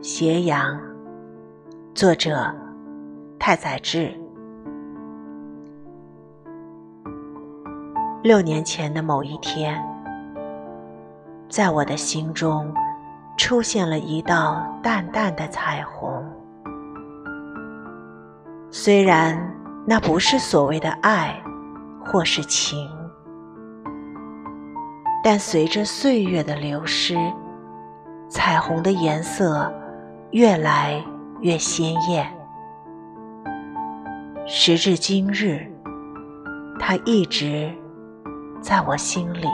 斜阳，作者太宰治。六年前的某一天，在我的心中出现了一道淡淡的彩虹。虽然那不是所谓的爱，或是情，但随着岁月的流失，彩虹的颜色。越来越鲜艳。时至今日，它一直在我心里。